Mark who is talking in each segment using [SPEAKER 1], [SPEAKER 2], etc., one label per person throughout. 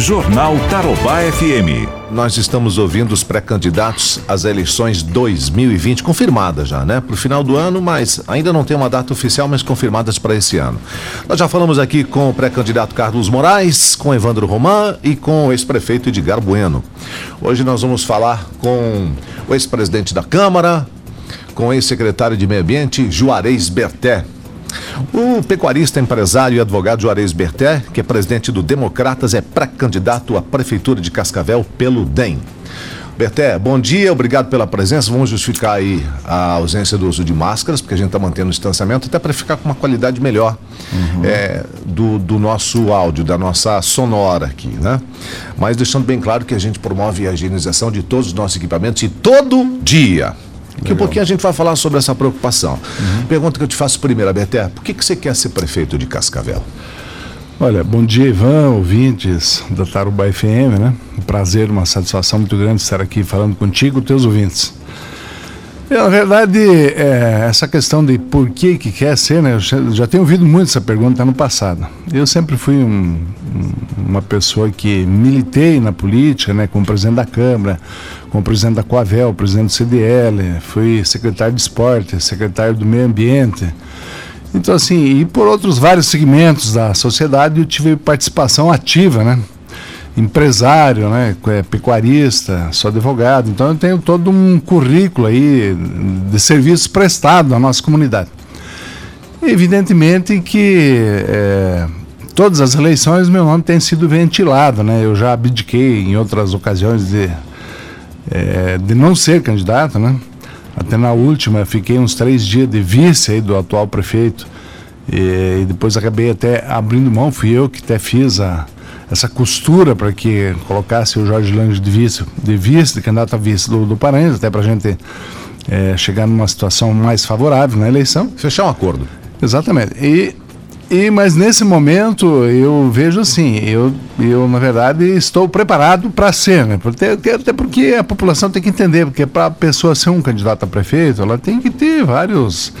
[SPEAKER 1] Jornal Tarobá FM.
[SPEAKER 2] Nós estamos ouvindo os pré-candidatos às eleições 2020, confirmadas já, né? Para o final do ano, mas ainda não tem uma data oficial, mas confirmadas para esse ano. Nós já falamos aqui com o pré-candidato Carlos Moraes, com Evandro Roman e com o ex-prefeito Edgar Bueno. Hoje nós vamos falar com o ex-presidente da Câmara, com o ex-secretário de Meio Ambiente, Juarez Berté. O pecuarista, empresário e advogado Juarez Berté, que é presidente do Democratas, é pré-candidato à Prefeitura de Cascavel pelo DEM. Berté, bom dia, obrigado pela presença. Vamos justificar aí a ausência do uso de máscaras, porque a gente está mantendo o distanciamento, até para ficar com uma qualidade melhor uhum. é, do, do nosso áudio, da nossa sonora aqui, né? Mas deixando bem claro que a gente promove a higienização de todos os nossos equipamentos e todo dia. Daqui a pouquinho a gente vai falar sobre essa preocupação. Uhum. Pergunta que eu te faço primeiro, Aberté, por que, que você quer ser prefeito de Cascavel?
[SPEAKER 3] Olha, bom dia, Ivan, ouvintes da Tarubá FM, né? Um prazer, uma satisfação muito grande estar aqui falando contigo, teus ouvintes. Na verdade, é, essa questão de por que que quer ser, né? Eu já, já tenho ouvido muito essa pergunta no passado. Eu sempre fui um, uma pessoa que militei na política, né? Como presidente da Câmara, como presidente da Coavel, presidente do CDL, fui secretário de esporte, secretário do meio ambiente. Então, assim, e por outros vários segmentos da sociedade eu tive participação ativa, né? Empresário, né, é pecuarista, sou advogado, então eu tenho todo um currículo aí de serviços prestados à nossa comunidade. Evidentemente que é, todas as eleições meu nome tem sido ventilado, né? Eu já abdiquei em outras ocasiões de, é, de não ser candidato, né? Até na última fiquei uns três dias de vice aí do atual prefeito e, e depois acabei até abrindo mão, fui eu que até fiz a, essa costura para que colocasse o Jorge Lange de vice, de vice, de candidato a vice do, do Paranhos, até para a gente é, chegar numa situação mais favorável na eleição.
[SPEAKER 2] Fechar um acordo.
[SPEAKER 3] Exatamente. E, e mas nesse momento eu vejo assim, eu, eu na verdade estou preparado para ser, né? Até, até porque a população tem que entender, porque para a pessoa ser um candidato a prefeito, ela tem que ter vários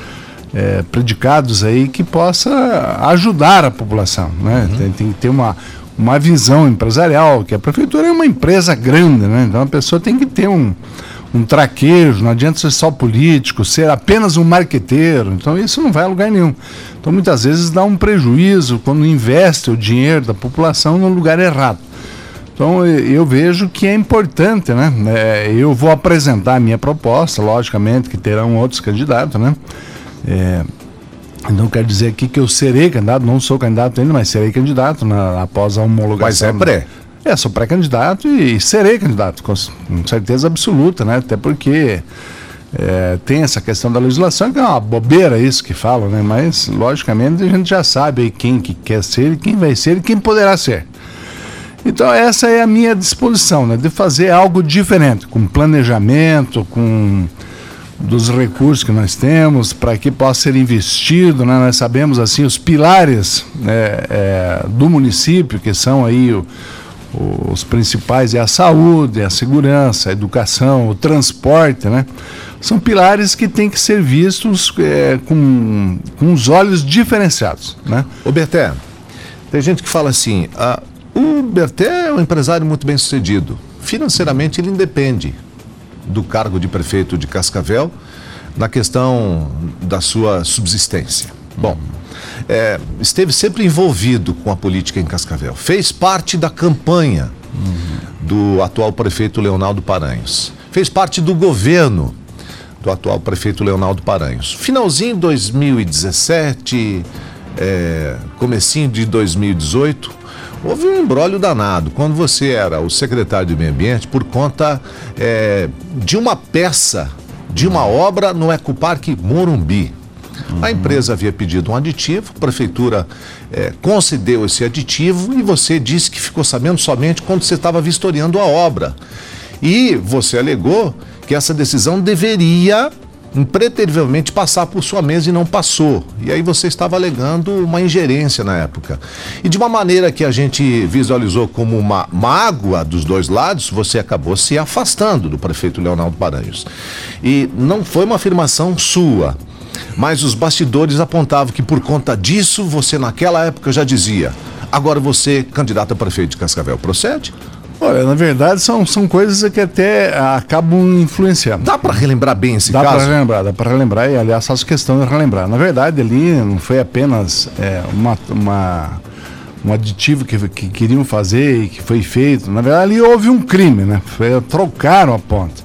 [SPEAKER 3] é, predicados aí que possa ajudar a população, né? Uhum. Tem, tem que ter uma uma visão empresarial, que a prefeitura é uma empresa grande, né? Então a pessoa tem que ter um, um traquejo, não adianta ser só político, ser apenas um marqueteiro. Então isso não vai a lugar nenhum. Então muitas vezes dá um prejuízo quando investe o dinheiro da população no lugar errado. Então eu vejo que é importante, né? É, eu vou apresentar a minha proposta, logicamente que terão outros candidatos, né? É, não quer dizer aqui que eu serei candidato, não sou candidato ainda, mas serei candidato na, após a homologação.
[SPEAKER 2] Mas é pré?
[SPEAKER 3] É, sou pré-candidato e serei candidato, com, com certeza absoluta, né? Até porque é, tem essa questão da legislação, que é uma bobeira isso que falam, né? Mas, logicamente, a gente já sabe quem que quer ser, quem vai ser e quem poderá ser. Então, essa é a minha disposição, né? De fazer algo diferente, com planejamento, com dos recursos que nós temos para que possa ser investido, né? nós sabemos assim os pilares né, é, do município que são aí o, os principais é a saúde, a segurança, a educação, o transporte, né? São pilares que têm que ser vistos é, com, com os olhos diferenciados, né?
[SPEAKER 2] Berté, tem gente que fala assim, o Berté é um empresário muito bem sucedido, financeiramente ele independe, do cargo de prefeito de Cascavel na questão da sua subsistência. Bom, é, esteve sempre envolvido com a política em Cascavel, fez parte da campanha do atual prefeito Leonardo Paranhos, fez parte do governo do atual prefeito Leonardo Paranhos. Finalzinho de 2017, é, comecinho de 2018, houve um embrólio danado. Quando você era o secretário de Meio Ambiente, por conta é, de uma peça, de uma obra no Ecoparque Morumbi. Uhum. A empresa havia pedido um aditivo, a prefeitura é, concedeu esse aditivo e você disse que ficou sabendo somente quando você estava vistoriando a obra. E você alegou que essa decisão deveria impreterivelmente passar por sua mesa e não passou. E aí você estava alegando uma ingerência na época. E de uma maneira que a gente visualizou como uma mágoa dos dois lados, você acabou se afastando do prefeito Leonardo Paranhos. E não foi uma afirmação sua, mas os bastidores apontavam que por conta disso você naquela época já dizia: Agora você, candidato a prefeito de Cascavel, procede?
[SPEAKER 3] Olha, na verdade são, são coisas que até acabam influenciando.
[SPEAKER 2] Dá para relembrar bem esse
[SPEAKER 3] dá
[SPEAKER 2] caso?
[SPEAKER 3] Dá para relembrar, dá para relembrar e aliás faço questão de relembrar. Na verdade ali não foi apenas é, uma, uma, um aditivo que, que queriam fazer e que foi feito. Na verdade ali houve um crime, né? Foi, trocaram a ponte.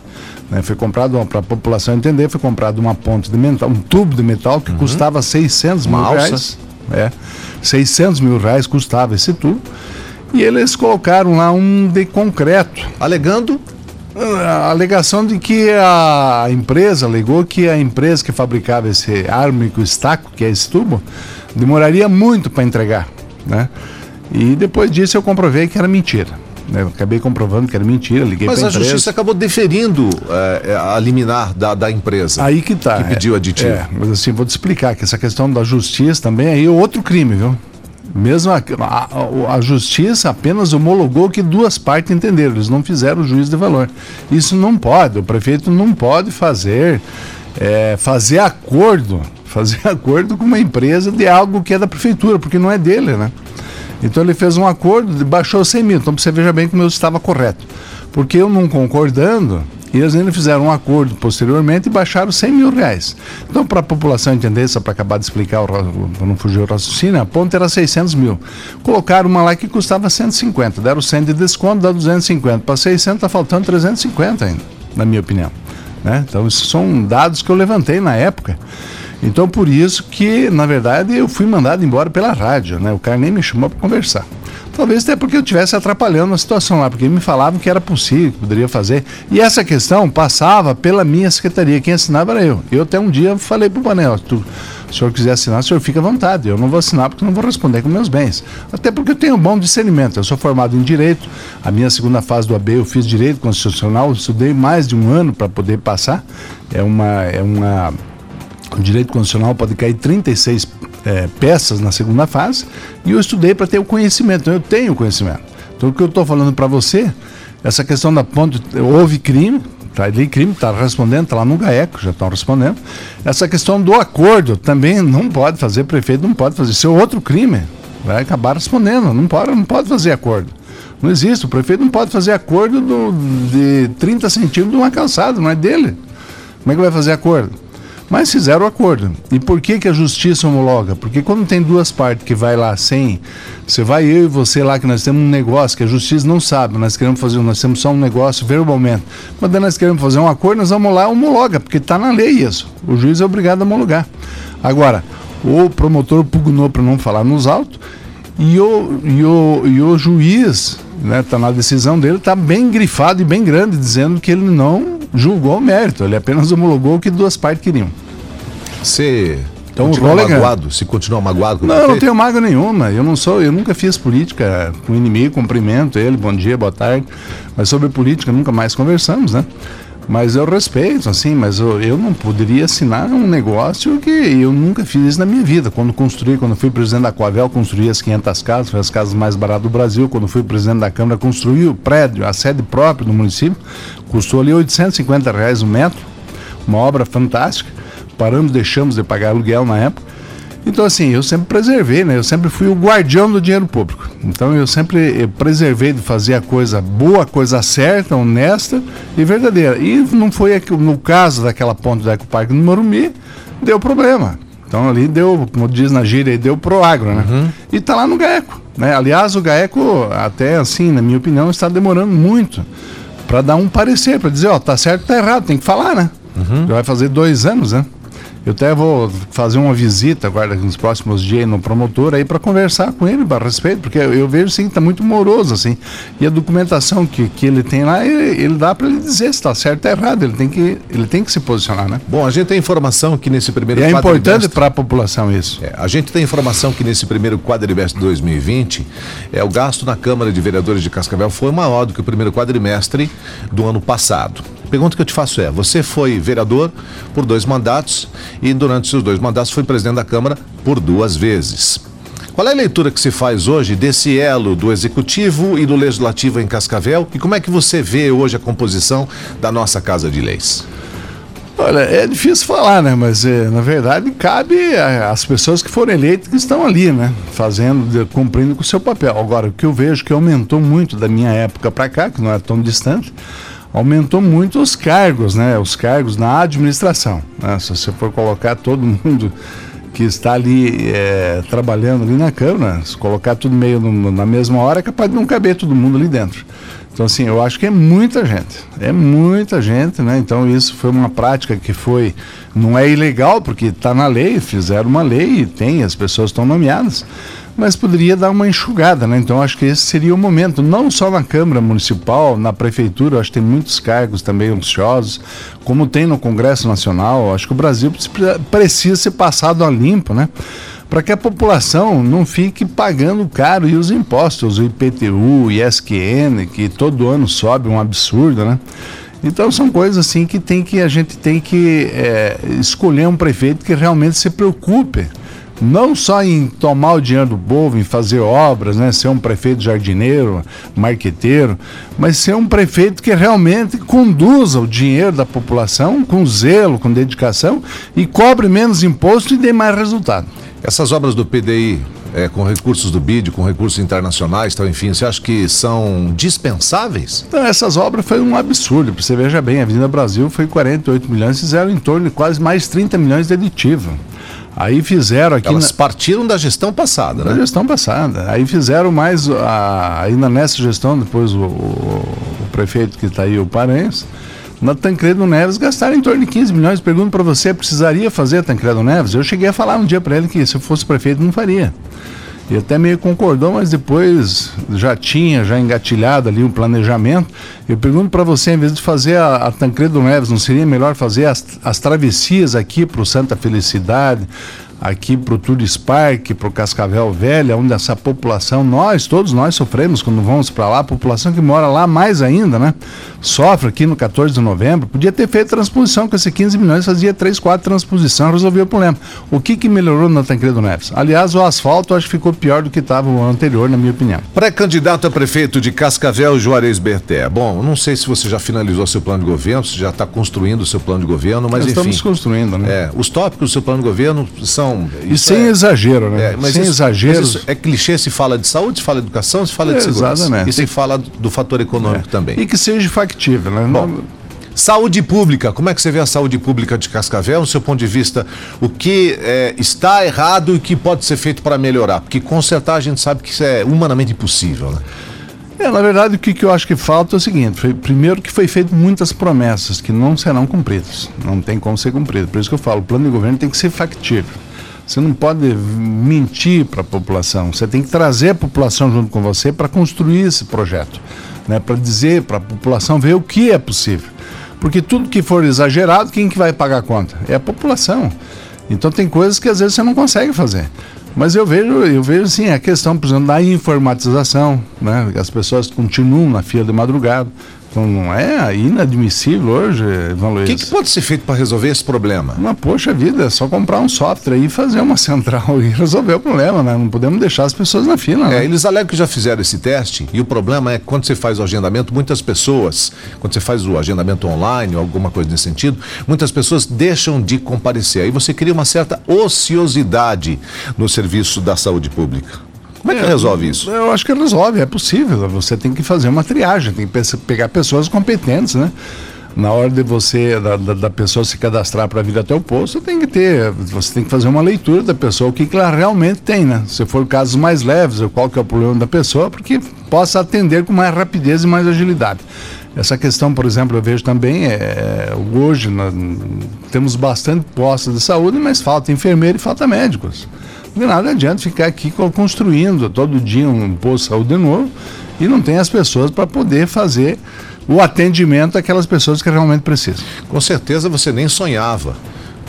[SPEAKER 3] Né? Foi comprado, para a população entender, foi comprado uma ponte de metal, um tubo de metal que uhum. custava 600 mil reais. É, 600 mil reais custava esse tubo. E eles colocaram lá um de concreto.
[SPEAKER 2] Alegando?
[SPEAKER 3] A alegação de que a empresa alegou que a empresa que fabricava esse ármico estaco, que é esse tubo, demoraria muito para entregar. Né? E depois disso eu comprovei que era mentira. Né? Acabei comprovando que era mentira, liguei
[SPEAKER 2] Mas
[SPEAKER 3] a
[SPEAKER 2] empresa. justiça acabou deferindo é, a liminar da, da empresa.
[SPEAKER 3] Aí que tá.
[SPEAKER 2] Que pediu aditivo.
[SPEAKER 3] É, mas assim, vou te explicar que essa questão da justiça também aí é outro crime, viu? Mesmo a, a, a, justiça apenas homologou que duas partes entenderam, eles não fizeram o juízo de valor. Isso não pode, o prefeito não pode fazer, é, fazer acordo, fazer acordo com uma empresa de algo que é da prefeitura, porque não é dele, né? Então ele fez um acordo, baixou 100 mil. Então você veja bem como eu estava correto. Porque eu não concordando, eles ainda fizeram um acordo posteriormente e baixaram 100 mil reais. Então, para a população entender, só para acabar de explicar, para não fugir o raciocínio, a ponta era 600 mil. Colocaram uma lá que custava 150, deram 100 de desconto, dá 250. Para 600 está faltando 350 ainda, na minha opinião. Né? Então, esses são dados que eu levantei na época. Então, por isso que, na verdade, eu fui mandado embora pela rádio, né? O cara nem me chamou para conversar. Talvez até porque eu estivesse atrapalhando a situação lá, porque me falavam que era possível, que poderia fazer. E essa questão passava pela minha secretaria, quem assinava era eu. Eu até um dia falei para o Panel, se o senhor quiser assinar, o senhor fica à vontade. Eu não vou assinar porque não vou responder com meus bens. Até porque eu tenho um bom discernimento. Eu sou formado em Direito, a minha segunda fase do AB eu fiz Direito Constitucional, estudei mais de um ano para poder passar. É uma... É uma o direito constitucional pode cair 36 é, peças na segunda fase e eu estudei para ter o conhecimento. Então eu tenho conhecimento. Então o que eu estou falando para você, essa questão da ponte, houve crime, Está ali crime, está respondendo, está lá no GAECO, já estão respondendo. Essa questão do acordo também não pode fazer, prefeito não pode fazer. Isso é outro crime. Vai acabar respondendo. Não pode, não pode fazer acordo. Não existe. O prefeito não pode fazer acordo do, de 30 centímetros de uma calçada, não é dele. Como é que vai fazer acordo? Mas fizeram o acordo. E por que, que a justiça homologa? Porque quando tem duas partes que vai lá sem, você vai eu e você lá que nós temos um negócio que a justiça não sabe, nós queremos fazer, nós temos só um negócio verbalmente. Daí nós queremos fazer um acordo, nós vamos lá homologa, porque está na lei isso. O juiz é obrigado a homologar. Agora, o promotor pugnou para não falar nos autos e o, e o, e o juiz, né, tá na decisão dele, está bem grifado e bem grande, dizendo que ele não julgou o mérito, ele apenas homologou o que duas partes queriam.
[SPEAKER 2] Você então, continua magoado? Se continua magoado com
[SPEAKER 3] Não, eu não tenho mágoa nenhuma. Eu não sou, eu nunca fiz política com inimigo, cumprimento ele, bom dia, boa tarde. Mas sobre política nunca mais conversamos, né? Mas eu respeito, assim, mas eu, eu não poderia assinar um negócio que eu nunca fiz na minha vida. Quando construí, quando fui presidente da Coavel, construí as 500 casas, foi as casas mais baratas do Brasil. Quando fui presidente da Câmara, construí o prédio, a sede própria do município, custou ali 850 reais o metro, uma obra fantástica. Paramos, deixamos de pagar aluguel na época então, assim, eu sempre preservei, né? Eu sempre fui o guardião do dinheiro público. Então, eu sempre eu preservei de fazer a coisa boa, a coisa certa, honesta e verdadeira. E não foi no caso daquela ponte do Ecoparque no Morumbi, deu problema. Então, ali deu, como diz na gíria, deu pro agro, né? Uhum. E tá lá no GAECO, né? Aliás, o GAECO, até assim, na minha opinião, está demorando muito para dar um parecer, para dizer, ó, tá certo, tá errado, tem que falar, né? Uhum. Já vai fazer dois anos, né? Eu até vou fazer uma visita agora nos próximos dias no promotor aí para conversar com ele a respeito, porque eu vejo assim que está muito moroso assim. E a documentação que, que ele tem lá, ele, ele dá para ele dizer se está certo ou errado. Ele tem que ele tem que se posicionar, né?
[SPEAKER 2] Bom, a gente tem informação que nesse primeiro
[SPEAKER 3] e é importante para a população isso.
[SPEAKER 2] É, a gente tem informação que nesse primeiro quadrimestre de 2020 é o gasto na Câmara de Vereadores de Cascavel foi maior do que o primeiro quadrimestre do ano passado. Pergunta que eu te faço é: você foi vereador por dois mandatos e durante seus dois mandatos foi presidente da Câmara por duas vezes. Qual é a leitura que se faz hoje desse elo do Executivo e do Legislativo em Cascavel e como é que você vê hoje a composição da nossa Casa de Leis?
[SPEAKER 3] Olha, é difícil falar, né? Mas é, na verdade cabe às pessoas que foram eleitas que estão ali, né? Fazendo, cumprindo com o seu papel. Agora, o que eu vejo que aumentou muito da minha época para cá, que não é tão distante, aumentou muito os cargos, né? Os cargos na administração. Né? Se você for colocar todo mundo que está ali é, trabalhando ali na Câmara, se colocar tudo meio no, na mesma hora, é capaz de não caber todo mundo ali dentro. Então, assim, eu acho que é muita gente, é muita gente, né? Então, isso foi uma prática que foi, não é ilegal, porque está na lei, fizeram uma lei e tem, as pessoas estão nomeadas, mas poderia dar uma enxugada, né? Então acho que esse seria o momento, não só na Câmara Municipal, na Prefeitura, acho que tem muitos cargos também ansiosos, como tem no Congresso Nacional, acho que o Brasil precisa ser passado a limpo, né? Para que a população não fique pagando caro e os impostos, o IPTU, o ISQN, que todo ano sobe um absurdo, né? Então são coisas assim que tem que a gente tem que é, escolher um prefeito que realmente se preocupe não só em tomar o dinheiro do povo, em fazer obras, né, ser um prefeito jardineiro, marqueteiro, mas ser um prefeito que realmente conduza o dinheiro da população com zelo, com dedicação e cobre menos imposto e dê mais resultado.
[SPEAKER 2] Essas obras do PDI, é, com recursos do BID, com recursos internacionais, então, enfim, você acha que são dispensáveis?
[SPEAKER 3] Então, essas obras foi um absurdo. Você veja bem, a Avenida Brasil foi 48 milhões, fizeram em torno de quase mais 30 milhões de aditivo. Aí fizeram aqui.
[SPEAKER 2] Elas na... partiram da gestão passada, né?
[SPEAKER 3] Da gestão passada. Aí fizeram mais. A... Ainda nessa gestão, depois o, o, o prefeito que está aí, o Parense, na Tancredo Neves gastaram em torno de 15 milhões. Pergunto para você, precisaria fazer a Tancredo Neves? Eu cheguei a falar um dia para ele que se eu fosse prefeito não faria. E até meio concordou, mas depois já tinha já engatilhado ali um planejamento. Eu pergunto para você, em vez de fazer a, a Tancredo Neves, não seria melhor fazer as, as travessias aqui para o Santa Felicidade, aqui para o Turis Park, para o Cascavel Velha, onde essa população, nós, todos nós sofremos quando vamos para lá, a população que mora lá mais ainda, né? Sofre aqui no 14 de novembro, podia ter feito transposição com esses 15 milhões, fazia 3, 4 transposições, resolvia o problema. O que que melhorou na Tancredo Neves? Aliás, o asfalto acho que ficou pior do que estava o anterior, na minha opinião.
[SPEAKER 2] Pré-candidato a prefeito de Cascavel, Juarez Berté. Bom, não sei se você já finalizou seu plano de governo, se já está construindo o seu plano de governo, mas Nós enfim.
[SPEAKER 3] Estamos construindo, né?
[SPEAKER 2] É, os tópicos do seu plano de governo são
[SPEAKER 3] e sem é, exagero, né?
[SPEAKER 2] É, mas sem isso, exageros. é clichê se fala de saúde, se fala de educação, se fala de segurança. Exatamente. E se fala do fator econômico é. também.
[SPEAKER 3] E que seja factível, né?
[SPEAKER 2] Bom, Saúde pública, como é que você vê a saúde pública de Cascavel, no seu ponto de vista, o que é, está errado e o que pode ser feito para melhorar? Porque consertar a gente sabe que isso é humanamente impossível, né?
[SPEAKER 3] É, na verdade, o que, que eu acho que falta é o seguinte: foi, primeiro, que foi feito muitas promessas que não serão cumpridas. Não tem como ser cumprido. Por isso que eu falo: o plano de governo tem que ser factível. Você não pode mentir para a população. Você tem que trazer a população junto com você para construir esse projeto, né? Para dizer para a população ver o que é possível. Porque tudo que for exagerado, quem que vai pagar a conta? É a população. Então tem coisas que às vezes você não consegue fazer. Mas eu vejo, eu vejo sim a questão, por exemplo, da informatização, né? As pessoas continuam na fila de madrugada. Então não é inadmissível hoje, Ivan Luiz.
[SPEAKER 2] O que, que, pode ser feito para resolver esse problema?
[SPEAKER 3] Uma poxa vida, é só comprar um software e fazer uma central e resolver o problema, né? Não podemos deixar as pessoas na fila.
[SPEAKER 2] Né? É, eles alegam que já fizeram esse teste e o problema é que quando você faz o agendamento, muitas pessoas, quando você faz o agendamento online ou alguma coisa nesse sentido, muitas pessoas deixam de comparecer. Aí você cria uma certa ociosidade no serviço da saúde pública. Como é que é, resolve isso?
[SPEAKER 3] Eu acho que resolve, é possível. Você tem que fazer uma triagem, tem que pegar pessoas competentes, né? Na hora de você, da, da, da pessoa se cadastrar para vir até o posto, tem que ter, você tem que fazer uma leitura da pessoa, o que, que ela realmente tem, né? Se for casos mais leves, qual que é o problema da pessoa, porque possa atender com mais rapidez e mais agilidade. Essa questão, por exemplo, eu vejo também, é, hoje nós temos bastante postos de saúde, mas falta enfermeiro e falta médicos. De nada adianta ficar aqui construindo todo dia um posto de saúde novo e não tem as pessoas para poder fazer o atendimento àquelas pessoas que realmente precisam.
[SPEAKER 2] Com certeza você nem sonhava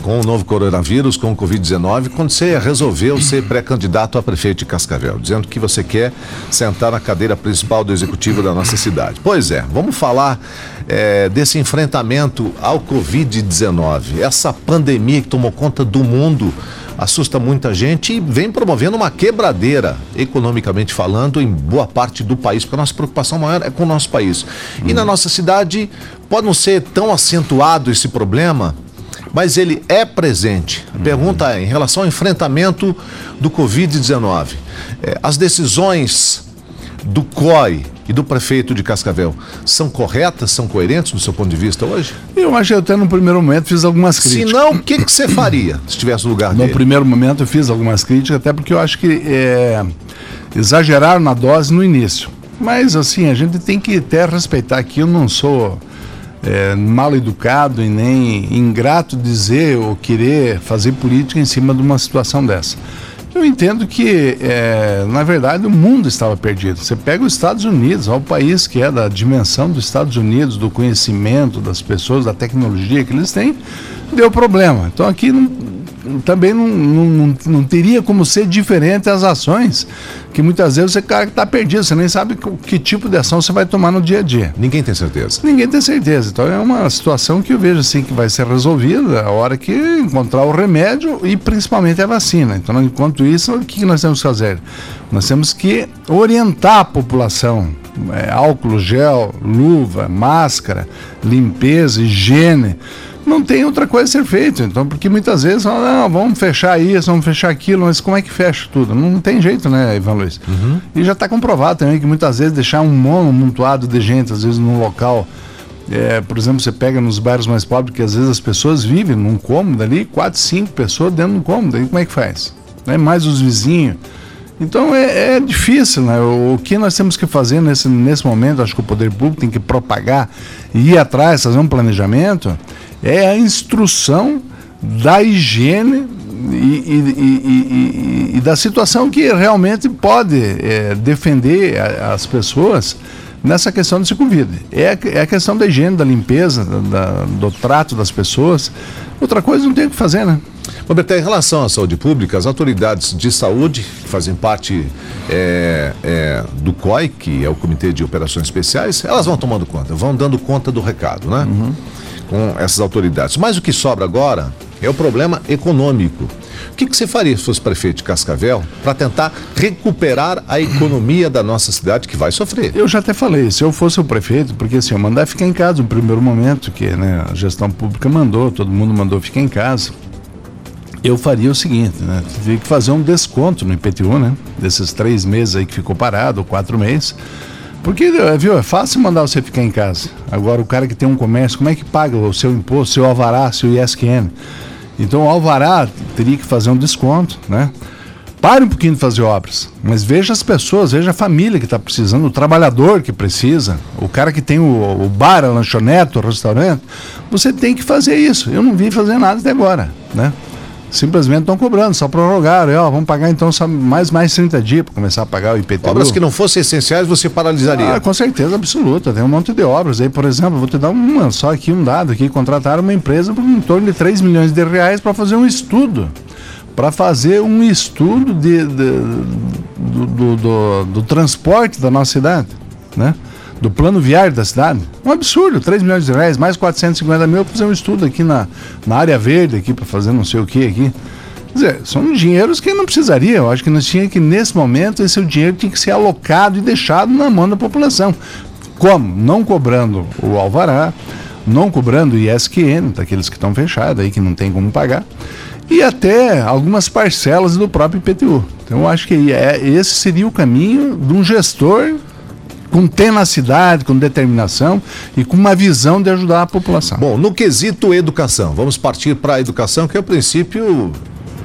[SPEAKER 2] com o novo coronavírus, com o Covid-19, quando você resolveu ser pré-candidato a prefeito de Cascavel, dizendo que você quer sentar na cadeira principal do executivo da nossa cidade. Pois é, vamos falar é, desse enfrentamento ao Covid-19, essa pandemia que tomou conta do mundo assusta muita gente e vem promovendo uma quebradeira, economicamente falando, em boa parte do país, porque a nossa preocupação maior é com o nosso país. E na nossa cidade pode não ser tão acentuado esse problema, mas ele é presente. A pergunta é em relação ao enfrentamento do Covid-19. É, as decisões do COI e do prefeito de Cascavel são corretas, são coerentes do seu ponto de vista hoje?
[SPEAKER 3] Eu acho que até no primeiro momento fiz algumas críticas.
[SPEAKER 2] Se não, o que, que você faria se estivesse no lugar
[SPEAKER 3] no
[SPEAKER 2] dele?
[SPEAKER 3] No primeiro momento eu fiz algumas críticas, até porque eu acho que é, exageraram na dose no início. Mas assim, a gente tem que até respeitar que eu não sou é, mal educado e nem ingrato dizer ou querer fazer política em cima de uma situação dessa. Eu entendo que, é, na verdade, o mundo estava perdido. Você pega os Estados Unidos, o país que é da dimensão dos Estados Unidos, do conhecimento das pessoas, da tecnologia que eles têm, deu problema. Então aqui também não, não, não, teria como ser diferente as ações, que muitas vezes você cara está perdido, você nem sabe que tipo de ação você vai tomar no dia a dia.
[SPEAKER 2] Ninguém tem certeza.
[SPEAKER 3] Ninguém tem certeza. Então é uma situação que eu vejo assim que vai ser resolvida a hora que encontrar o remédio e principalmente a vacina. Então, enquanto isso, o que nós temos que fazer? Nós temos que orientar a população. É, álcool gel, luva, máscara, limpeza, higiene não tem outra coisa a ser feita. Então, porque muitas vezes falam, não, vamos fechar isso, vamos fechar aquilo, mas como é que fecha tudo? Não tem jeito, né, Ivan Luiz? Uhum. E já está comprovado também que muitas vezes deixar um monomontuado de gente, às vezes num local. É, por exemplo, você pega nos bairros mais pobres, que às vezes as pessoas vivem num cômodo ali, quatro, cinco pessoas dentro de um cômodo. Aí como é que faz? Né? Mais os vizinhos. Então é, é, difícil, né? O, que nós temos que fazer nesse, nesse momento, acho que o poder público tem que propagar e ir atrás, fazer um planejamento é a instrução da higiene e, e, e, e, da situação que realmente pode é, defender a, as pessoas nessa questão de se Covid. É, é a questão da higiene, da limpeza, da, do trato das pessoas. Outra coisa não tem o que fazer, né?
[SPEAKER 2] Roberto, em relação à saúde pública, as autoridades de saúde, que fazem parte é, é, do COI, que é o Comitê de Operações Especiais, elas vão tomando conta, vão dando conta do recado, né? Uhum com essas autoridades. Mas o que sobra agora é o problema econômico. O que, que você faria se fosse prefeito de Cascavel para tentar recuperar a economia da nossa cidade que vai sofrer?
[SPEAKER 3] Eu já até falei, se eu fosse o prefeito, porque assim, eu mandar ficar em casa no primeiro momento, que né, a gestão pública mandou, todo mundo mandou ficar em casa. Eu faria o seguinte, né? Teria que fazer um desconto no IPTU, né? Desses três meses aí que ficou parado, quatro meses porque, eh, viu, é fácil mandar você ficar em casa. Agora, o cara que tem um comércio, como é que paga o seu imposto, seu alvará, seu ISQN? Então, o alvará teria que fazer um desconto, né? Pare um pouquinho de fazer obras, mas veja as pessoas, veja a família que está precisando, o trabalhador que precisa, o cara que tem o, o bar, a lanchonete, o restaurante. Você tem que fazer isso. Eu não vi fazer nada até agora, né? Simplesmente estão cobrando, só prorrogaram. E, ó, vamos pagar então mais mais 30 dias para começar a pagar o IPTU.
[SPEAKER 2] Obras que não fossem essenciais você paralisaria?
[SPEAKER 3] Ah, com certeza absoluta. Tem um monte de obras aí, por exemplo, vou te dar uma, só aqui um dado aqui, contrataram uma empresa por em torno de 3 milhões de reais para fazer um estudo. Para fazer um estudo de, de do, do, do, do transporte da nossa cidade, né? Do plano viário da cidade. Um absurdo, 3 milhões de reais, mais 450 mil para fazer um estudo aqui na, na área verde, aqui para fazer não sei o que aqui. Quer dizer, são dinheiros que não precisaria. Eu acho que nós tinha que, nesse momento, esse dinheiro tinha que ser alocado e deixado na mão da população. Como? Não cobrando o alvará, não cobrando ISQN, daqueles que estão fechados aí, que não tem como pagar, e até algumas parcelas do próprio IPTU. Então, eu acho que é, esse seria o caminho de um gestor com tenacidade, com determinação e com uma visão de ajudar a população.
[SPEAKER 2] Bom, no quesito educação, vamos partir para a educação, que é o princípio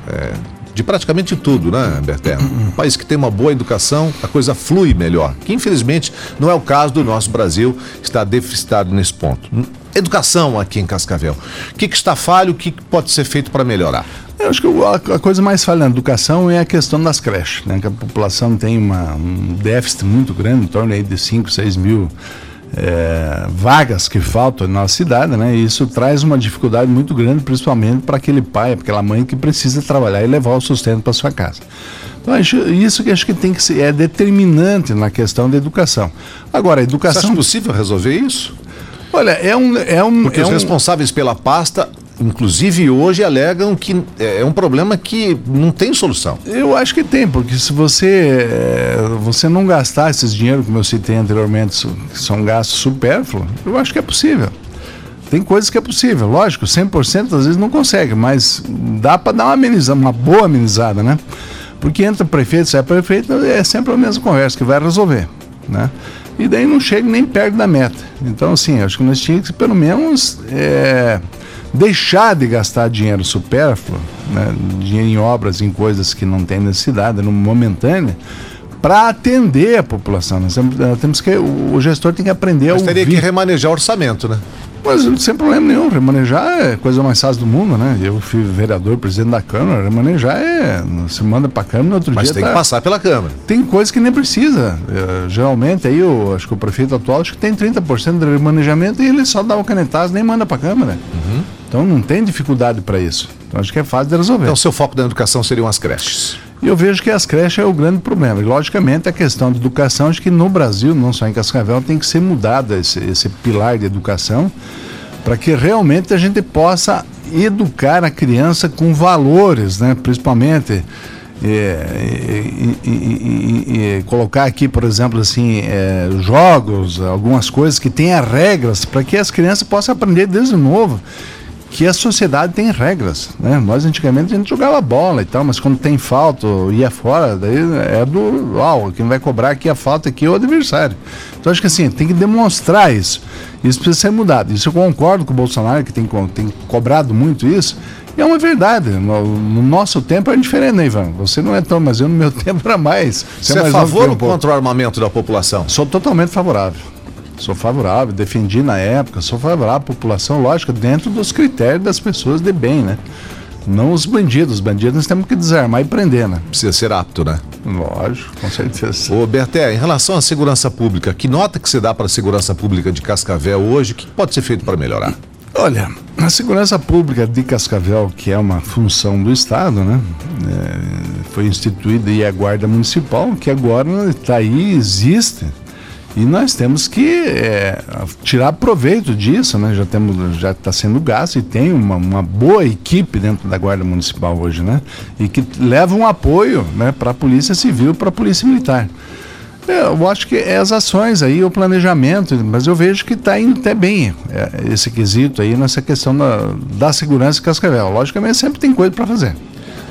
[SPEAKER 2] é, de praticamente tudo, né, Berterno? Um país que tem uma boa educação, a coisa flui melhor, que infelizmente não é o caso do nosso Brasil, está deficitado nesse ponto. Educação aqui em Cascavel. O que, que está falho, o que pode ser feito para melhorar?
[SPEAKER 3] Eu acho que a, coisa mais falha na educação é a questão das creches, né? Que a população tem uma, um déficit muito grande, em torno aí de 5, 6 mil é, vagas que faltam na nossa cidade, né? E isso traz uma dificuldade muito grande, principalmente para aquele pai, para aquela mãe que precisa trabalhar e levar o sustento para sua casa. Então, isso que acho que tem que ser é determinante na questão da educação. Agora, a educação. Você acha
[SPEAKER 2] possível resolver isso?
[SPEAKER 3] Olha, é um. É um
[SPEAKER 2] Porque
[SPEAKER 3] é
[SPEAKER 2] os
[SPEAKER 3] um...
[SPEAKER 2] responsáveis pela pasta inclusive hoje alegam que é, é um problema que não tem solução.
[SPEAKER 3] Eu acho que tem, porque se você é, você não gastar esses dinheiro, como eu citei anteriormente, que são gastos supérfluos, eu acho que é possível. tem coisas que é possível, lógico, 100% às vezes não consegue, mas dá para dar uma amenizada, uma boa amenizada, né? Porque entra prefeito, sai prefeito, é sempre a mesma conversa que vai resolver, né? E daí não chega nem perto da meta. Então, assim, acho que nós tínhamos que pelo menos é, deixar de gastar dinheiro supérfluo, né? dinheiro em obras, em coisas que não tem necessidade, no momentâneo, para atender a população. Nós temos, nós temos que, o, gestor tem que aprender
[SPEAKER 2] Mas
[SPEAKER 3] a
[SPEAKER 2] teria que remanejar o orçamento, né?
[SPEAKER 3] Mas sem problema nenhum, remanejar é a coisa mais fácil do mundo, né? Eu fui vereador, presidente da Câmara, remanejar é. Você manda para a Câmara no outro
[SPEAKER 2] Mas
[SPEAKER 3] dia.
[SPEAKER 2] Mas tem
[SPEAKER 3] tá...
[SPEAKER 2] que passar pela Câmara.
[SPEAKER 3] Tem coisa que nem precisa. É, geralmente aí, eu, acho que o prefeito atual acho que tem 30% de remanejamento e ele só dá o canetazo nem manda para a Câmara. Uhum. Então não tem dificuldade para isso. Então acho que é fácil de resolver.
[SPEAKER 2] Então seu foco da educação seriam as creches.
[SPEAKER 3] E eu vejo que as creches é o grande problema. E, logicamente, a questão de educação, acho que no Brasil, não só em Cascavel, tem que ser mudada esse, esse pilar de educação para que realmente a gente possa educar a criança com valores, né? principalmente. É, e, e, e, colocar aqui, por exemplo, assim, é, jogos, algumas coisas que tenha regras para que as crianças possam aprender desde novo que a sociedade tem regras, né? Nós antigamente a gente jogava bola e tal, mas quando tem falta, ia fora, daí é do, uau, quem vai cobrar aqui a falta aqui é o adversário. Então acho que assim, tem que demonstrar isso. Isso precisa ser mudado. Isso eu concordo com o Bolsonaro, que tem, tem cobrado muito isso. E é uma verdade. No, no, nosso tempo é diferente, né, Ivan? Você não é tão, mas eu no meu tempo era mais.
[SPEAKER 2] Você, Você é, é a favor ou contra o armamento da população?
[SPEAKER 3] Sou totalmente favorável. Sou favorável, defendi na época, sou favorável à população, lógico, dentro dos critérios das pessoas de bem, né? Não os bandidos. Os bandidos nós temos que desarmar e prender, né?
[SPEAKER 2] Precisa ser apto, né?
[SPEAKER 3] Lógico, com certeza.
[SPEAKER 2] Ô, Berté, em relação à segurança pública, que nota que você dá para a segurança pública de Cascavel hoje? O que pode ser feito para melhorar?
[SPEAKER 3] Olha, a segurança pública de Cascavel, que é uma função do Estado, né? É, foi instituída aí a Guarda Municipal, que agora está aí, existe e nós temos que é, tirar proveito disso, né? Já temos, já está sendo gasto e tem uma, uma, boa equipe dentro da Guarda Municipal hoje, né? E que leva um apoio, né, para a Polícia Civil, para a Polícia Militar. É, eu acho que é as ações aí, o planejamento, mas eu vejo que está indo até bem é, esse quesito aí nessa questão da, da segurança em Cascavel. Logicamente sempre tem coisa para fazer.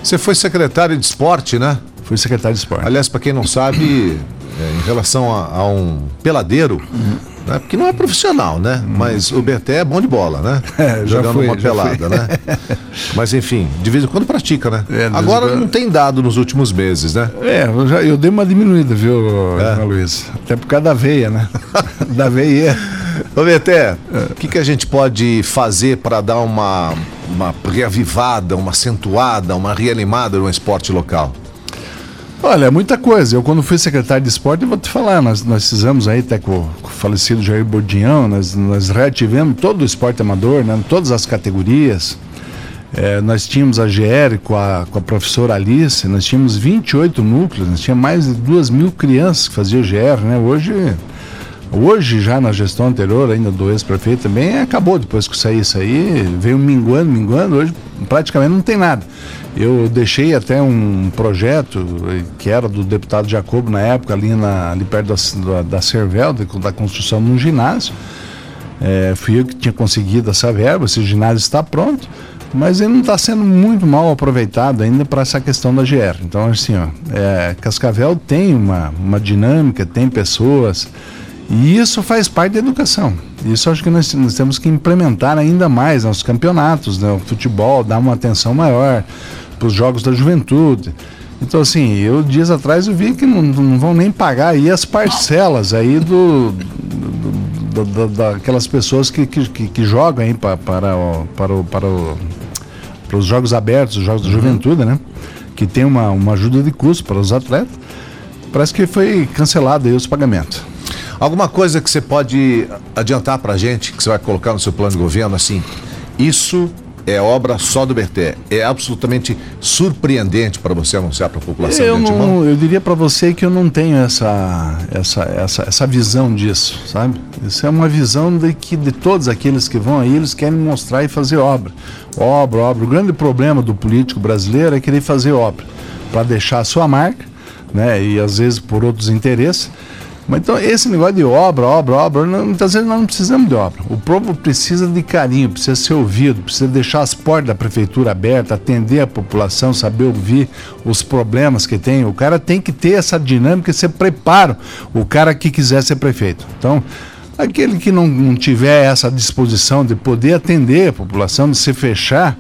[SPEAKER 2] Você foi secretário de esporte, né?
[SPEAKER 3] Fui secretário de esporte.
[SPEAKER 2] Aliás, para quem não sabe, é, em relação a, a um peladeiro, uhum. né? porque não é profissional, né? Uhum. Mas o Beté é bom de bola, né? É, Jogando fui, uma pelada, né? Mas enfim, de vez em quando pratica, né? É, Agora quando... não tem dado nos últimos meses, né?
[SPEAKER 3] É, eu, já, eu dei uma diminuída, viu, é. Luiz? Até por causa da veia, né? da veia.
[SPEAKER 2] Ô Beté, o que, que a gente pode fazer para dar uma, uma reavivada, uma acentuada, uma reanimada no esporte local?
[SPEAKER 3] Olha, muita coisa. Eu, quando fui secretário de esporte, vou te falar, nós, nós fizemos aí até com o falecido Jair Bordião, nós, nós reativemos todo o esporte amador, né, todas as categorias. É, nós tínhamos a GR com a, com a professora Alice, nós tínhamos 28 núcleos, nós tínhamos mais de 2 mil crianças que faziam GR, né? Hoje, hoje já na gestão anterior, ainda do ex-prefeito também, acabou depois que saiu isso aí, veio minguando, minguando, hoje praticamente não tem nada. Eu deixei até um projeto que era do deputado Jacobo na época, ali, na, ali perto da, da Cervel, da construção de um ginásio. É, fui eu que tinha conseguido essa verba, esse ginásio está pronto, mas ele não está sendo muito mal aproveitado ainda para essa questão da GR. Então, assim, ó, é, Cascavel tem uma, uma dinâmica, tem pessoas, e isso faz parte da educação. Isso acho que nós, nós temos que implementar ainda mais nos campeonatos, né? o futebol, dar uma atenção maior para os jogos da juventude. Então, assim, eu dias atrás eu vi que não, não vão nem pagar aí as parcelas aí do, do, do, do daquelas pessoas que, que, que, jogam aí para, para, para, o, para, o, para os jogos abertos, os jogos da uhum. juventude, né? Que tem uma, uma ajuda de custo para os atletas. Parece que foi cancelado aí os pagamentos.
[SPEAKER 2] Alguma coisa que você pode adiantar para a gente, que você vai colocar no seu plano de governo, assim, isso é obra só do Berté. É absolutamente surpreendente para você anunciar para a população
[SPEAKER 3] eu de não, Eu diria para você que eu não tenho essa, essa, essa, essa visão disso, sabe? Isso é uma visão de que de todos aqueles que vão aí, eles querem mostrar e fazer obra. Obra, obra. O grande problema do político brasileiro é querer fazer obra para deixar a sua marca, né? E às vezes por outros interesses Mas então, esse negócio de obra, obra, obra, não, muitas vezes nós não precisamos de obra. O povo precisa de carinho, precisa ser ouvido, precisa deixar as portas da prefeitura abertas, atender a população, saber ouvir os problemas que tem. O cara tem que ter essa dinâmica, esse preparo, o cara que quiser ser prefeito. Então, aquele que não, não tiver essa disposição de poder atender a população, de se fechar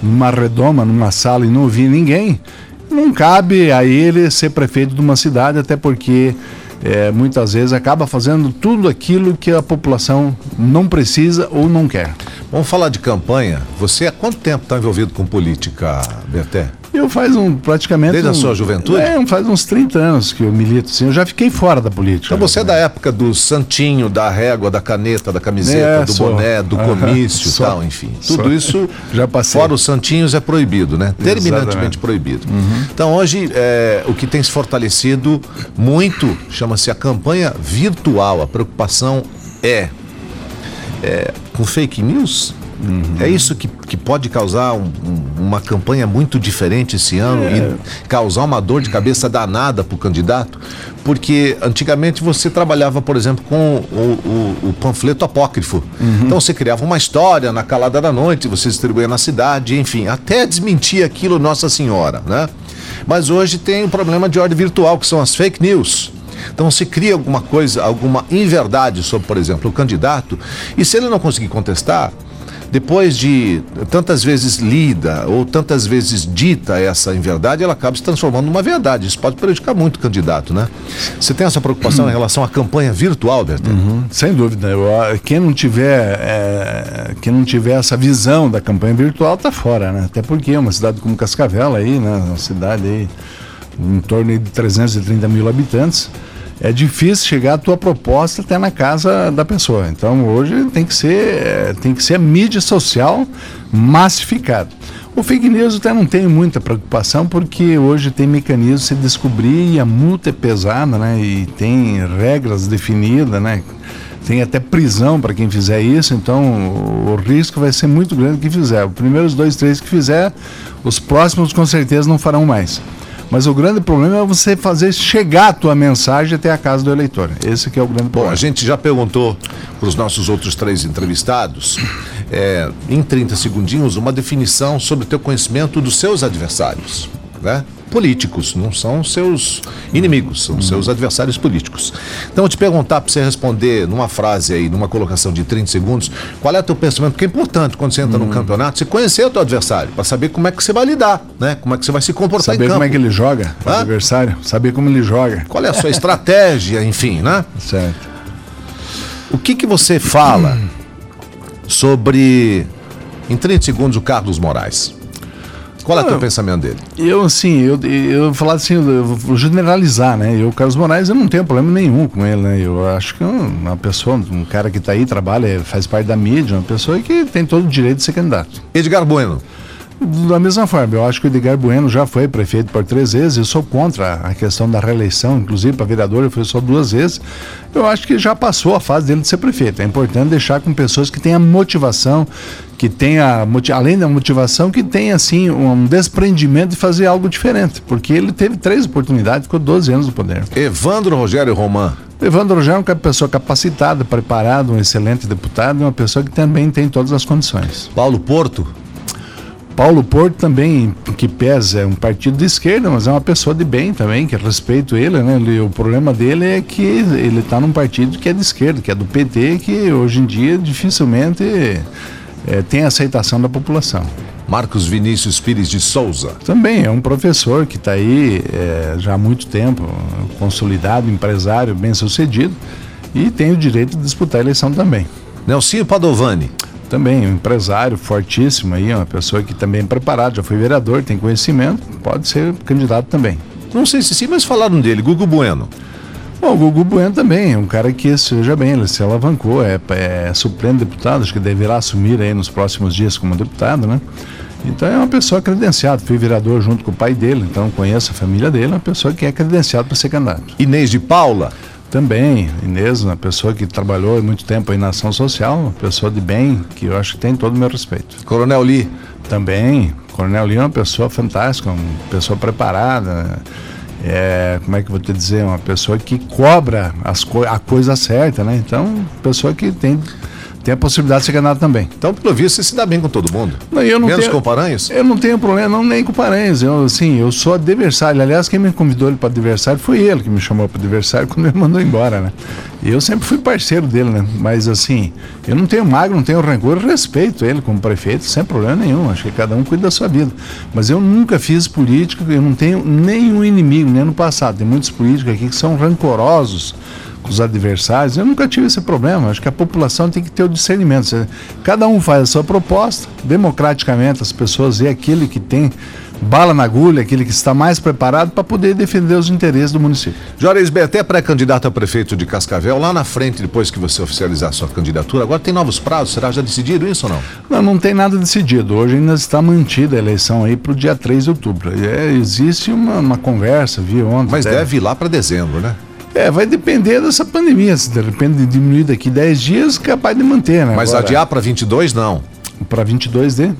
[SPEAKER 3] numa redoma, numa sala e não ouvir ninguém, não cabe a ele ser prefeito de uma cidade, até porque é, muitas vezes acaba fazendo tudo aquilo que a população não precisa ou não quer.
[SPEAKER 2] Vamos falar de campanha. Você há quanto tempo está envolvido com política, Berté?
[SPEAKER 3] Eu faz um praticamente.
[SPEAKER 2] Desde
[SPEAKER 3] um,
[SPEAKER 2] a sua juventude?
[SPEAKER 3] É, faz uns 30 anos que eu milito, assim. Eu já fiquei fora da política.
[SPEAKER 2] Então você é da época do santinho, da régua, da caneta, da camiseta,
[SPEAKER 3] É,
[SPEAKER 2] do
[SPEAKER 3] sou.
[SPEAKER 2] boné, do comício e tal, enfim. Tudo
[SPEAKER 3] Sou.
[SPEAKER 2] isso,
[SPEAKER 3] Já passei.
[SPEAKER 2] fora os santinhos, é proibido, né? Terminantemente
[SPEAKER 3] Exatamente. Uhum.
[SPEAKER 2] proibido. Então hoje, é, o que tem se fortalecido muito chama-se a campanha virtual. A preocupação é, é com fake news?
[SPEAKER 3] Uhum.
[SPEAKER 2] É isso que, que pode causar um- um- uma campanha muito diferente esse ano
[SPEAKER 3] É.
[SPEAKER 2] e causar uma dor de cabeça danada para o candidato? Porque antigamente você trabalhava, por exemplo, com o, o- o panfleto apócrifo.
[SPEAKER 3] Uhum.
[SPEAKER 2] Então você criava uma história na calada da noite, você distribuía na cidade, enfim, até desmentir aquilo Nossa Senhora, né? Mas hoje tem um problema de ordem virtual, que são as fake news. Então se cria alguma coisa, alguma inverdade sobre, por exemplo, o candidato, e se ele não conseguir contestar, depois de tantas vezes lida ou tantas vezes dita essa inverdade, ela acaba se transformando numa verdade. Isso pode prejudicar muito o candidato, né? Você tem essa preocupação em relação à campanha virtual, Bertão?
[SPEAKER 3] Uhum, sem dúvida. Eu, ah, quem não tiver é, quem não tiver essa visão da campanha virtual tá fora, né? Até porque é uma cidade como Cascavel aí, né? Uma cidade aí em torno de 330 mil habitantes. É difícil chegar a tua proposta até na casa da pessoa. Então hoje tem que ser é, tem que ser a mídia social massificada. O fake news até não tenho muita preocupação porque hoje tem mecanismo de descobrir e a multa é pesada, né? E tem regras definidas, né? Tem até prisão para quem fizer isso, então o risco vai ser muito grande que fizer. Os primeiros dois, três que fizer, os próximos com certeza não farão mais. Mas o grande problema é você fazer chegar a tua mensagem até a casa do eleitor. Esse que é o grande
[SPEAKER 2] Bom,
[SPEAKER 3] problema.
[SPEAKER 2] a gente já perguntou para os nossos outros três entrevistados, é, em 30 segundinhos, uma definição sobre o teu conhecimento dos seus adversários, né? Políticos, não são seus inimigos, são seus adversários políticos. Então, eu te perguntar para você responder numa frase aí, numa colocação de 30 segundos, qual é o teu pensamento? Porque é importante quando você entra num campeonato, você conhecer o teu adversário, para saber como é que você vai lidar, né? Como é que você vai se comportar
[SPEAKER 3] Saber
[SPEAKER 2] em campo.
[SPEAKER 3] como é que ele joga, o adversário, saber como ele joga.
[SPEAKER 2] Qual é a sua estratégia, enfim, né?
[SPEAKER 3] Certo.
[SPEAKER 2] O que, que você fala sobre, em 30 segundos, o Carlos Moraes? Qual é o teu
[SPEAKER 3] Ah,
[SPEAKER 2] pensamento dele?
[SPEAKER 3] Eu, assim, eu, eu falar assim, eu vou generalizar, né? Eu, o Carlos Moraes, eu não tenho problema nenhum com ele, né? Eu acho que é uma pessoa, um cara que está aí, trabalha, faz parte da mídia, uma pessoa que tem todo o direito de ser candidato.
[SPEAKER 2] Edgar Bueno.
[SPEAKER 3] Da mesma forma, eu acho que o Edgar Bueno já foi prefeito por três vezes, eu sou contra a questão da reeleição, inclusive para vereador ele foi só duas vezes. Eu acho que já passou a fase dele de ser prefeito. É importante deixar com pessoas que tenham motivação, que tenha, além da motivação, que tenha assim um desprendimento de fazer algo diferente, porque ele teve três oportunidades, ficou 12 anos no poder.
[SPEAKER 2] Evandro Rogério Roman.
[SPEAKER 3] Evandro Rogério é uma pessoa capacitada, preparada, um excelente deputado, e uma pessoa que também tem todas as condições.
[SPEAKER 2] Paulo Porto.
[SPEAKER 3] Paulo Porto também, que pesa, é um partido de esquerda, mas é uma pessoa de bem também, que respeito ele, né? Ele- o problema dele é que ele está num partido que é de esquerda, que é do PT, que hoje em dia dificilmente eh, tem aceitação da população.
[SPEAKER 2] Marcos Vinícius Pires de Souza.
[SPEAKER 3] Também é um professor que está aí eh, já há muito tempo, consolidado, empresário, bem sucedido, e tem o direito de disputar a eleição também.
[SPEAKER 2] Nelsinho Padovani.
[SPEAKER 3] Também um empresário fortíssimo aí, uma pessoa que também é preparada, já foi vereador, tem conhecimento, pode ser candidato também.
[SPEAKER 2] Não sei se sim, mas falaram dele. Gugu Bueno.
[SPEAKER 3] Bom, o Gugu Bueno também é um cara que, seja bem, ele se alavancou, é, é supremo deputado, acho que deverá assumir aí nos próximos dias como deputado, né? Então é uma pessoa credenciada, fui vereador junto com o pai dele, então conheço a família dele, é uma pessoa que é credenciada para ser candidato.
[SPEAKER 2] Inês de Paula.
[SPEAKER 3] Também, Inês, uma pessoa que trabalhou muito tempo aí na ação social, uma pessoa de bem, que eu acho que tem todo o meu respeito.
[SPEAKER 2] Coronel Lee.
[SPEAKER 3] Também, Coronel Lima é uma pessoa fantástica, uma pessoa preparada. é, como é que eu vou te dizer, uma pessoa que cobra as co a coisa certa, né? Então, pessoa que tem tem a possibilidade de ser candidato também.
[SPEAKER 2] Então, pelo visto, você se dá bem com todo mundo.
[SPEAKER 3] Não, eu não
[SPEAKER 2] Menos
[SPEAKER 3] tenho,
[SPEAKER 2] com Paranhos?
[SPEAKER 3] Eu não tenho problema, não, nem com Paranhos. Eu, assim, eu sou adversário. Aliás, quem me convidou ele para adversário foi ele que me chamou para adversário quando ele mandou embora, né? E eu sempre fui parceiro dele, né? Mas, assim, eu não tenho magro, não tenho rancor, eu respeito ele como prefeito, sem problema nenhum. Acho que cada um cuida da sua vida. Mas eu nunca fiz política, eu não tenho nenhum inimigo, nem no passado. Tem muitos políticos aqui que são rancorosos com os adversários. Eu nunca tive esse problema. Acho que a população tem que ter o discernimento. Cada um faz a sua proposta, democraticamente, as pessoas veem aquele que tem bala na agulha, aquele que está mais preparado para poder defender os interesses do município.
[SPEAKER 2] Juarez Beté, pré-candidato a prefeito de Cascavel, lá na frente, depois que você oficializar sua candidatura, agora tem novos prazos, será já decidido isso ou não?
[SPEAKER 3] Não, não tem nada decidido. Hoje ainda está mantida a eleição aí para o dia 3 de outubro. É, existe uma, uma conversa, vi ontem.
[SPEAKER 2] Mas até. deve ir lá para dezembro, né?
[SPEAKER 3] É, vai depender dessa pandemia. Se de repente diminuir daqui 10 dias, capaz de manter, né?
[SPEAKER 2] Mas Agora, adiar para 22, não.
[SPEAKER 3] Para 22 de?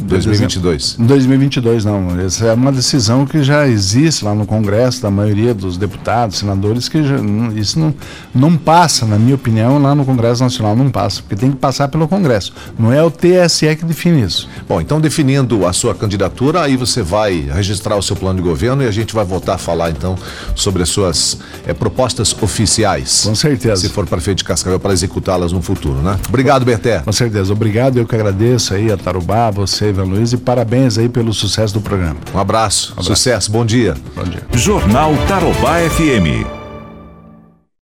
[SPEAKER 2] 2022.
[SPEAKER 3] 2022 não. Essa é uma decisão que já existe lá no Congresso da maioria dos deputados, senadores que já, isso não, não passa, na minha opinião, lá no Congresso Nacional não passa, porque tem que passar pelo Congresso. Não é o TSE que define isso.
[SPEAKER 2] Bom, então definindo a sua candidatura, aí você vai registrar o seu plano de governo e a gente vai voltar a falar então sobre as suas é, propostas oficiais.
[SPEAKER 3] Com certeza.
[SPEAKER 2] Se for prefeito de Cascavel para executá-las no futuro, né? Obrigado, Berté.
[SPEAKER 3] Com certeza. Obrigado, eu que agradeço aí a Tarubá, você Ivan Luiz, e parabéns aí pelo sucesso do programa.
[SPEAKER 2] Um abraço, um abraço. sucesso, bom dia.
[SPEAKER 3] Bom dia.
[SPEAKER 1] Jornal Tarobá FM.